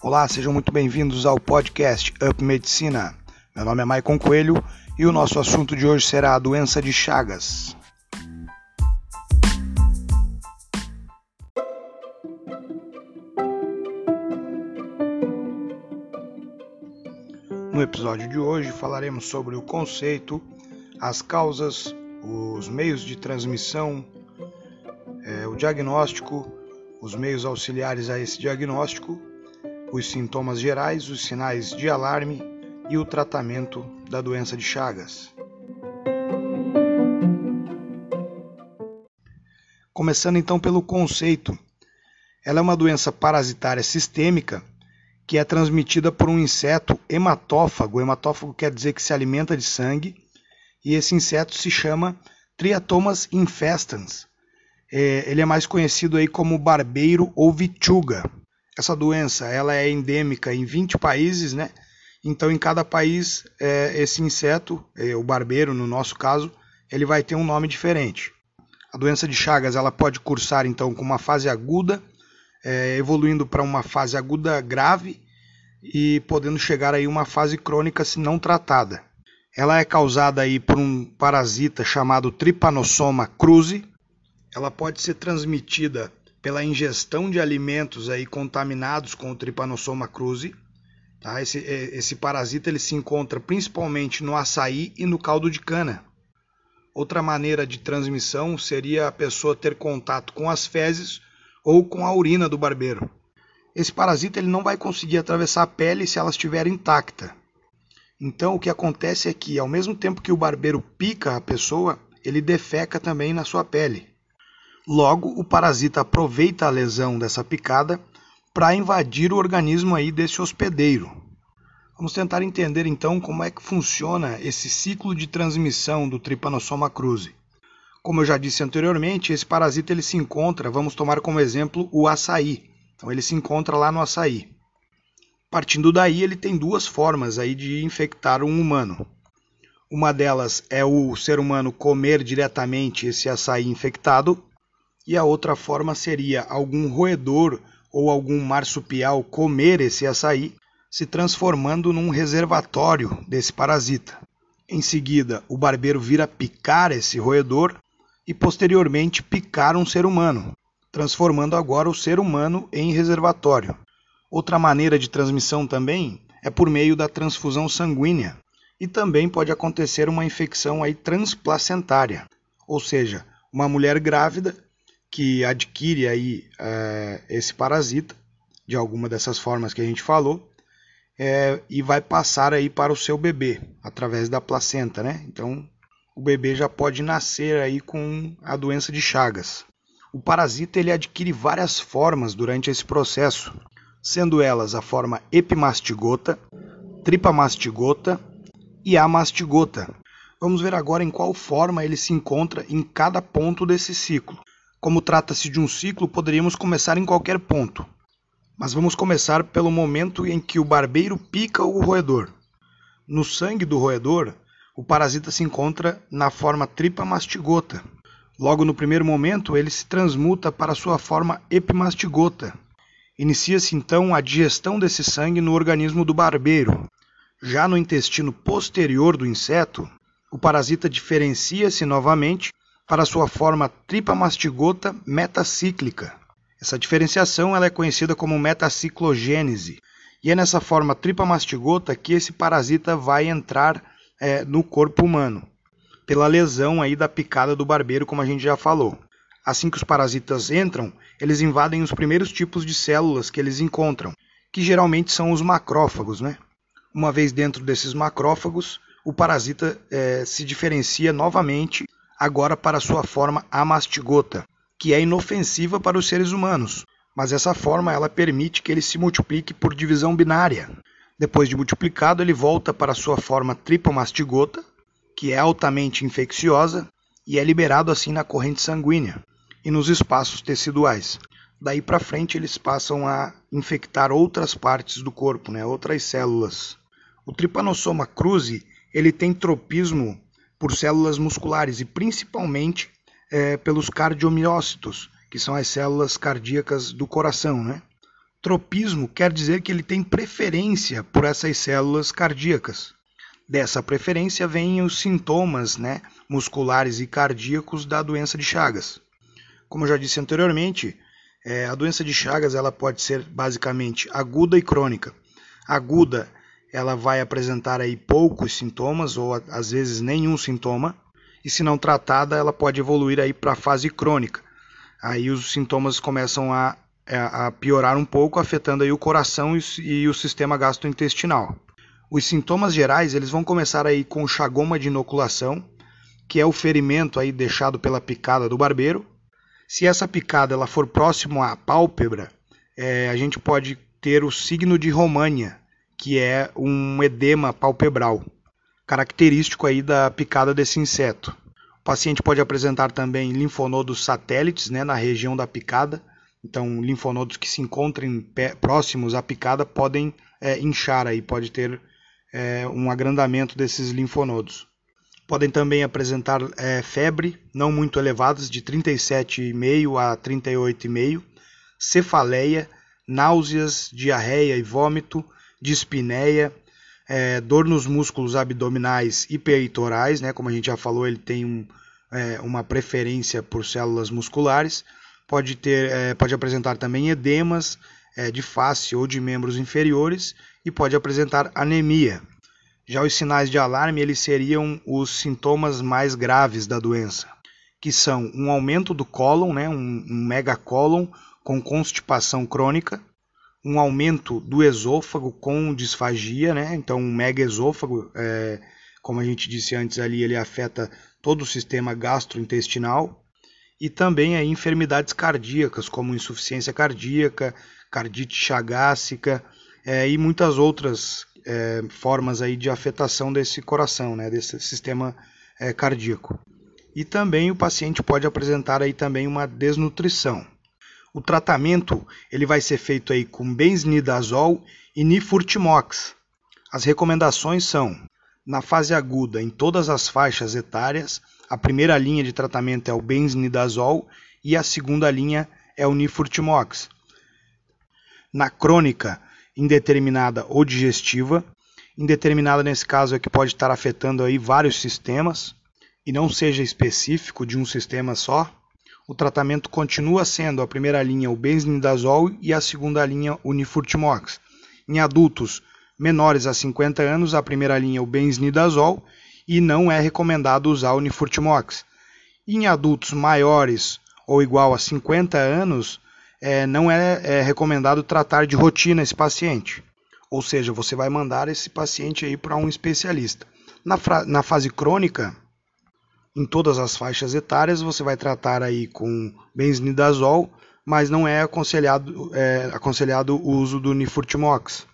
Olá, sejam muito bem-vindos ao podcast Up Medicina. Meu nome é Maicon Coelho e o nosso assunto de hoje será a doença de Chagas. No episódio de hoje falaremos sobre o conceito, as causas, os meios de transmissão, é, o diagnóstico, os meios auxiliares a esse diagnóstico, os sintomas gerais, os sinais de alarme e o tratamento da doença de Chagas. Começando então pelo conceito. Ela é uma doença parasitária sistêmica que é transmitida por um inseto hematófago. Hematófago quer dizer que se alimenta de sangue, e esse inseto se chama Triatomas infestans. É, ele é mais conhecido aí como barbeiro ou vituga. Essa doença ela é endêmica em 20 países, né? Então, em cada país, é, esse inseto, é, o barbeiro, no nosso caso, ele vai ter um nome diferente. A doença de Chagas ela pode cursar então com uma fase aguda é, evoluindo para uma fase aguda grave e podendo chegar aí uma fase crônica se não tratada. Ela é causada aí por um parasita chamado Trypanosoma cruzi. Ela pode ser transmitida pela ingestão de alimentos aí contaminados com o Trypanosoma cruzi. Tá? Esse, é, esse parasita ele se encontra principalmente no açaí e no caldo de cana. Outra maneira de transmissão seria a pessoa ter contato com as fezes ou com a urina do barbeiro. Esse parasita ele não vai conseguir atravessar a pele se ela estiver intacta. Então o que acontece é que ao mesmo tempo que o barbeiro pica a pessoa, ele defeca também na sua pele. Logo, o parasita aproveita a lesão dessa picada para invadir o organismo aí desse hospedeiro. Vamos tentar entender então como é que funciona esse ciclo de transmissão do Trypanosoma cruzi. Como eu já disse anteriormente, esse parasita ele se encontra, vamos tomar como exemplo o açaí. Então ele se encontra lá no açaí. Partindo daí, ele tem duas formas aí de infectar um humano. Uma delas é o ser humano comer diretamente esse açaí infectado, e a outra forma seria algum roedor ou algum marsupial comer esse açaí, se transformando num reservatório desse parasita. Em seguida, o barbeiro vira picar esse roedor e posteriormente picar um ser humano, transformando agora o ser humano em reservatório. Outra maneira de transmissão também é por meio da transfusão sanguínea e também pode acontecer uma infecção aí transplacentária, ou seja, uma mulher grávida que adquire aí é, esse parasita de alguma dessas formas que a gente falou é, e vai passar aí para o seu bebê através da placenta, né? Então o bebê já pode nascer aí com a doença de Chagas. O parasita ele adquire várias formas durante esse processo, sendo elas a forma epimastigota, tripamastigota e amastigota. Vamos ver agora em qual forma ele se encontra em cada ponto desse ciclo. Como trata-se de um ciclo, poderíamos começar em qualquer ponto. Mas vamos começar pelo momento em que o barbeiro pica o roedor. No sangue do roedor, o parasita se encontra na forma tripamastigota. Logo no primeiro momento, ele se transmuta para sua forma epimastigota. Inicia-se então a digestão desse sangue no organismo do barbeiro. Já no intestino posterior do inseto, o parasita diferencia-se novamente para sua forma tripamastigota metacíclica. Essa diferenciação ela é conhecida como metaciclogênese, e é nessa forma tripamastigota que esse parasita vai entrar é, no corpo humano, pela lesão aí da picada do barbeiro, como a gente já falou. Assim que os parasitas entram, eles invadem os primeiros tipos de células que eles encontram, que geralmente são os macrófagos. Né? Uma vez dentro desses macrófagos, o parasita é, se diferencia novamente, agora para sua forma amastigota, que é inofensiva para os seres humanos, mas essa forma ela permite que ele se multiplique por divisão binária, depois de multiplicado, ele volta para sua forma tripomastigota, que é altamente infecciosa e é liberado assim na corrente sanguínea e nos espaços teciduais. Daí para frente eles passam a infectar outras partes do corpo, né, outras células. O Trypanosoma cruzi ele tem tropismo por células musculares e principalmente é, pelos cardiomiócitos, que são as células cardíacas do coração, né? Tropismo quer dizer que ele tem preferência por essas células cardíacas. Dessa preferência vêm os sintomas né, musculares e cardíacos da doença de Chagas. Como eu já disse anteriormente, é, a doença de Chagas ela pode ser basicamente aguda e crônica. Aguda, ela vai apresentar aí poucos sintomas ou às vezes nenhum sintoma, e se não tratada, ela pode evoluir aí para a fase crônica. Aí os sintomas começam a a piorar um pouco, afetando aí o coração e o sistema gastrointestinal. Os sintomas gerais eles vão começar aí com chagoma de inoculação, que é o ferimento aí deixado pela picada do barbeiro. Se essa picada ela for próximo à pálpebra, é, a gente pode ter o signo de România, que é um edema palpebral, característico aí da picada desse inseto. O paciente pode apresentar também linfonodos satélites né, na região da picada, então, linfonodos que se encontrem próximos à picada podem é, inchar aí, pode ter é, um agrandamento desses linfonodos. Podem também apresentar é, febre, não muito elevadas, de 37,5 a 38,5, cefaleia, náuseas, diarreia e vômito, dispneia, é, dor nos músculos abdominais e peitorais, né? como a gente já falou, ele tem um, é, uma preferência por células musculares pode, ter, é, pode apresentar também edemas é, de face ou de membros inferiores e pode apresentar anemia. Já os sinais de alarme eles seriam os sintomas mais graves da doença, que são um aumento do cólon, né, um, um megacólon com constipação crônica, um aumento do esôfago com disfagia, né, então um megaesôfago, é, como a gente disse antes ali, ele afeta todo o sistema gastrointestinal, e também aí, enfermidades cardíacas, como insuficiência cardíaca, cardite chagássica é, e muitas outras é, formas aí de afetação desse coração, né, desse sistema é, cardíaco. E também o paciente pode apresentar aí também uma desnutrição. O tratamento ele vai ser feito aí com benznidazol e nifurtimox. As recomendações são, na fase aguda, em todas as faixas etárias, a primeira linha de tratamento é o benznidazol e a segunda linha é o nifurtimox. Na crônica, indeterminada ou digestiva, indeterminada nesse caso é que pode estar afetando aí vários sistemas e não seja específico de um sistema só, o tratamento continua sendo a primeira linha o benznidazol e a segunda linha o nifurtimox. Em adultos menores a 50 anos, a primeira linha o benznidazol e não é recomendado usar o Nifurtimox. Em adultos maiores ou igual a 50 anos, é, não é, é, recomendado tratar de rotina esse paciente. Ou seja, você vai mandar esse paciente aí para um especialista. Na, na fase crônica, em todas as faixas etárias, você vai tratar aí com benznidazol, mas não é aconselhado, é, aconselhado o uso do Nifurtimox.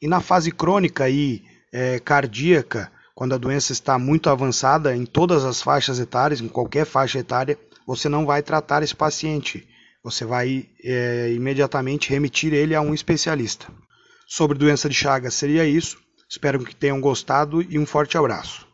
E na fase crônica aí, é, cardíaca, quando a doença está muito avançada em todas as faixas etárias, em qualquer faixa etária, você não vai tratar esse paciente. Você vai é, imediatamente remitir ele a um especialista. Sobre doença de Chagas seria isso. Espero que tenham gostado e um forte abraço.